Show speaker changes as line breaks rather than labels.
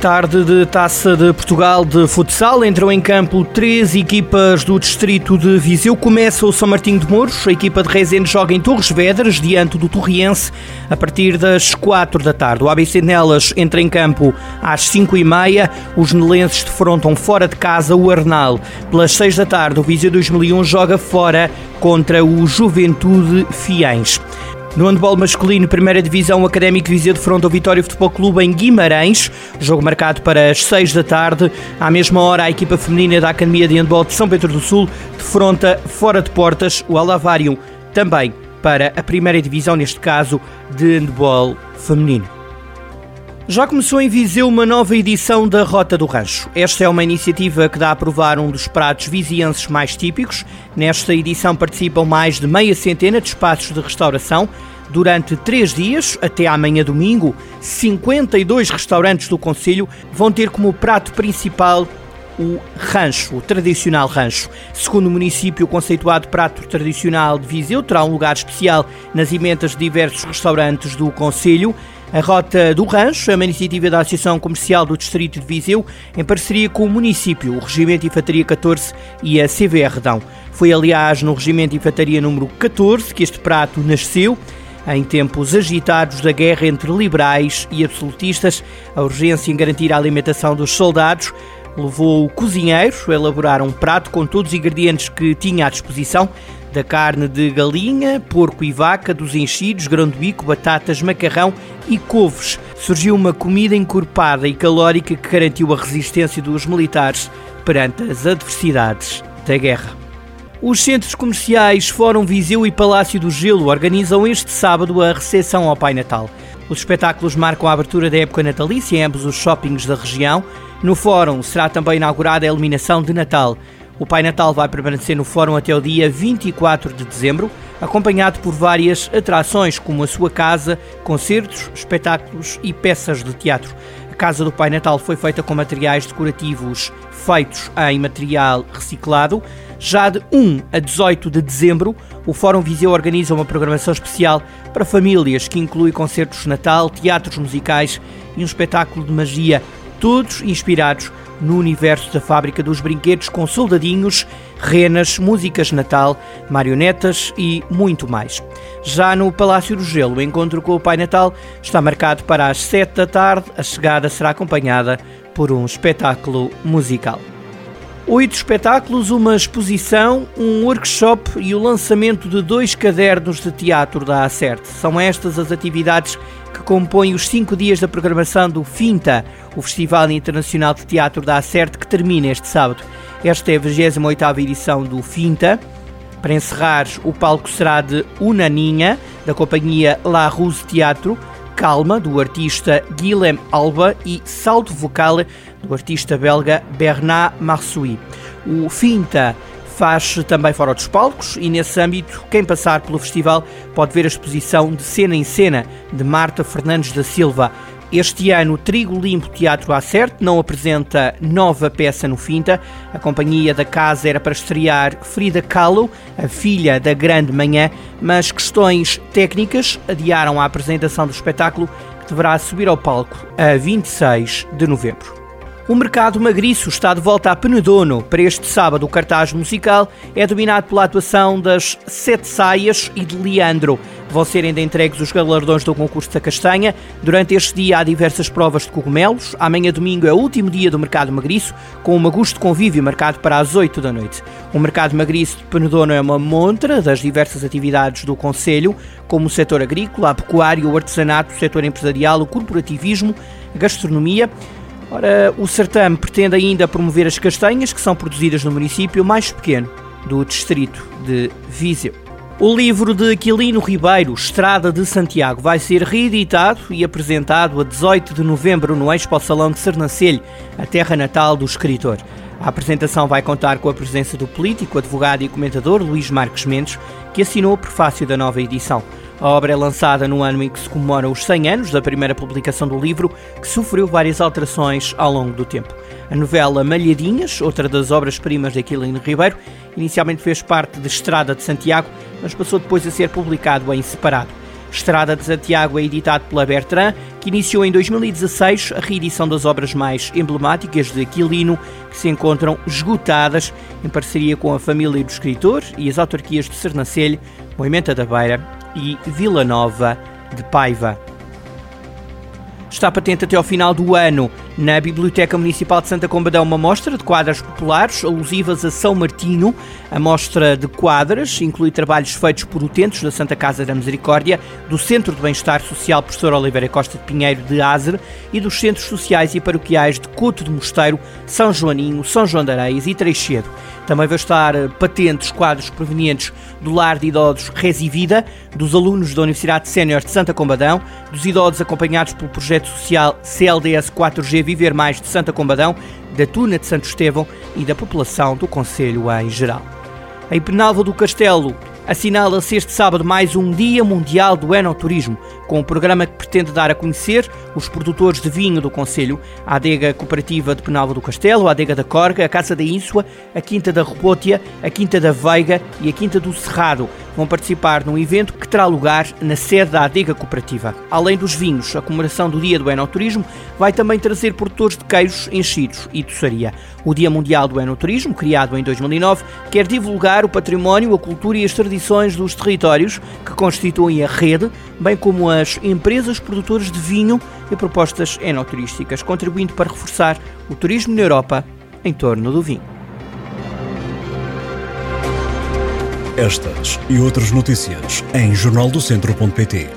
Tarde de Taça de Portugal de futsal, entram em campo três equipas do distrito de Viseu. Começa o São Martinho de Mouros, a equipa de Rezende joga em Torres Vedras, diante do Torriense, a partir das quatro da tarde. O ABC Nelas entra em campo às cinco e meia, os nelenses defrontam fora de casa o Arnal. Pelas seis da tarde, o Viseu 2001 joga fora contra o Juventude Fiães. No handball masculino, primeira divisão, o Académico Viseu defronta o Vitória Futebol Clube em Guimarães, jogo marcado para as 6 da tarde. À mesma hora, a equipa feminina da Academia de Handball de São Pedro do Sul defronta fora de portas o Alavário, também para a primeira divisão, neste caso, de handball feminino. Já começou em Viseu uma nova edição da Rota do Rancho. Esta é uma iniciativa que dá a provar um dos pratos vizienses mais típicos. Nesta edição participam mais de meia centena de espaços de restauração. Durante três dias, até amanhã domingo, 52 restaurantes do Conselho vão ter como prato principal o rancho, o tradicional rancho. Segundo o município, o conceituado prato tradicional de Viseu terá um lugar especial nas emendas de diversos restaurantes do Conselho. A Rota do Rancho é uma iniciativa da Associação Comercial do Distrito de Viseu, em parceria com o município, o Regimento Infantaria 14 e a CVR Redão. Foi, aliás, no Regimento Infantaria número 14 que este prato nasceu. Em tempos agitados da guerra entre liberais e absolutistas, a urgência em garantir a alimentação dos soldados levou o cozinheiro a elaborar um prato com todos os ingredientes que tinha à disposição da carne de galinha, porco e vaca, dos enchidos, grão de bico, batatas, macarrão e couves. Surgiu uma comida encorpada e calórica que garantiu a resistência dos militares perante as adversidades da guerra. Os centros comerciais Fórum Viseu e Palácio do Gelo organizam este sábado a recepção ao Pai Natal. Os espetáculos marcam a abertura da época natalícia em ambos os shoppings da região. No Fórum será também inaugurada a iluminação de Natal. O Pai Natal vai permanecer no Fórum até o dia 24 de dezembro, acompanhado por várias atrações, como a sua casa, concertos, espetáculos e peças de teatro. Casa do Pai Natal foi feita com materiais decorativos feitos em material reciclado. Já de 1 a 18 de dezembro, o Fórum Viseu organiza uma programação especial para famílias que inclui concertos de Natal, teatros musicais e um espetáculo de magia, todos inspirados no universo da fábrica dos brinquedos com soldadinhos, renas, músicas de Natal, marionetas e muito mais. Já no Palácio do Gelo, o encontro com o Pai Natal está marcado para as 7 da tarde. A chegada será acompanhada por um espetáculo musical. Oito espetáculos, uma exposição, um workshop e o lançamento de dois cadernos de teatro da Acerte. São estas as atividades que compõem os cinco dias da programação do FINTA, o Festival Internacional de Teatro da Acerte, que termina este sábado. Esta é a 28ª edição do FINTA. Para encerrar, o palco será de Unaninha, da companhia La Ruse Teatro, Calma, do artista Guilhem Alba e Salto Vocal, do artista belga Bernard Marsoui. O Finta faz também fora dos palcos e nesse âmbito quem passar pelo festival pode ver a exposição de cena em cena de Marta Fernandes da Silva. Este ano, o Trigo Limpo Teatro Acerte não apresenta nova peça no Finta. A companhia da casa era para estrear Frida Kahlo, a filha da Grande Manhã, mas questões técnicas adiaram a apresentação do espetáculo que deverá subir ao palco a 26 de novembro. O mercado magriço está de volta a Penedono. Para este sábado, o cartaz musical é dominado pela atuação das Sete Saias e de Leandro. Vão ser ainda entregues os galardões do concurso da castanha. Durante este dia há diversas provas de cogumelos. Amanhã, domingo, é o último dia do mercado magriço, com um agosto convívio marcado para as 8 da noite. O mercado magriço de Penedono é uma montra das diversas atividades do Conselho, como o setor agrícola, a pecuária, o artesanato, o setor empresarial, o corporativismo, a gastronomia. Ora, o certame pretende ainda promover as castanhas que são produzidas no município mais pequeno do distrito de Viseu. O livro de Aquilino Ribeiro, Estrada de Santiago, vai ser reeditado e apresentado a 18 de novembro no Expo Salão de Sernancelho, a terra natal do escritor. A apresentação vai contar com a presença do político, advogado e comentador Luís Marques Mendes, que assinou o prefácio da nova edição. A obra é lançada no ano em que se comemoram os 100 anos da primeira publicação do livro, que sofreu várias alterações ao longo do tempo. A novela Malhadinhas, outra das obras-primas de Aquilino Ribeiro, inicialmente fez parte de Estrada de Santiago, mas passou depois a ser publicado em separado. Estrada de Santiago é editado pela Bertrand, que iniciou em 2016 a reedição das obras mais emblemáticas de Aquilino, que se encontram esgotadas em parceria com a família do escritor e as autarquias de Sernancelho, Moimenta da Beira e Vila Nova de Paiva. Está patente até ao final do ano na Biblioteca Municipal de Santa Combadão uma mostra de quadras populares alusivas a São Martinho. A mostra de quadras inclui trabalhos feitos por utentes da Santa Casa da Misericórdia, do Centro de Bem-Estar Social Professor Oliveira Costa de Pinheiro de Azer e dos centros sociais e paroquiais de Couto de Mosteiro, São Joaninho, São João de Areias e Treixedo. Também vai estar patentes quadros provenientes do Lar de Idosos Resivida, dos alunos da Universidade Sénior de Santa Combadão, dos idosos acompanhados pelo projeto social CLDS 4G Viver Mais de Santa Combadão, da Tuna de Santo Estevão e da população do Conselho em geral. Em Penalva do Castelo, assinala-se este sábado mais um Dia Mundial do Enoturismo, com um programa que pretende dar a conhecer os produtores de vinho do Conselho, a Adega Cooperativa de Penalva do Castelo, a Adega da Corga, a Casa da Ínsua, a Quinta da Rebótia, a Quinta da Veiga e a Quinta do Cerrado. Vão participar num evento que terá lugar na sede da Adega Cooperativa. Além dos vinhos, a comemoração do Dia do Enoturismo vai também trazer produtores de queijos, enchidos e doçaria. O Dia Mundial do Enoturismo, criado em 2009, quer divulgar o património, a cultura e as tradições dos territórios que constituem a rede, bem como as empresas produtoras de vinho e propostas enoturísticas, contribuindo para reforçar o turismo na Europa em torno do vinho.
Estas e outras notícias em jornaldocentro.pt.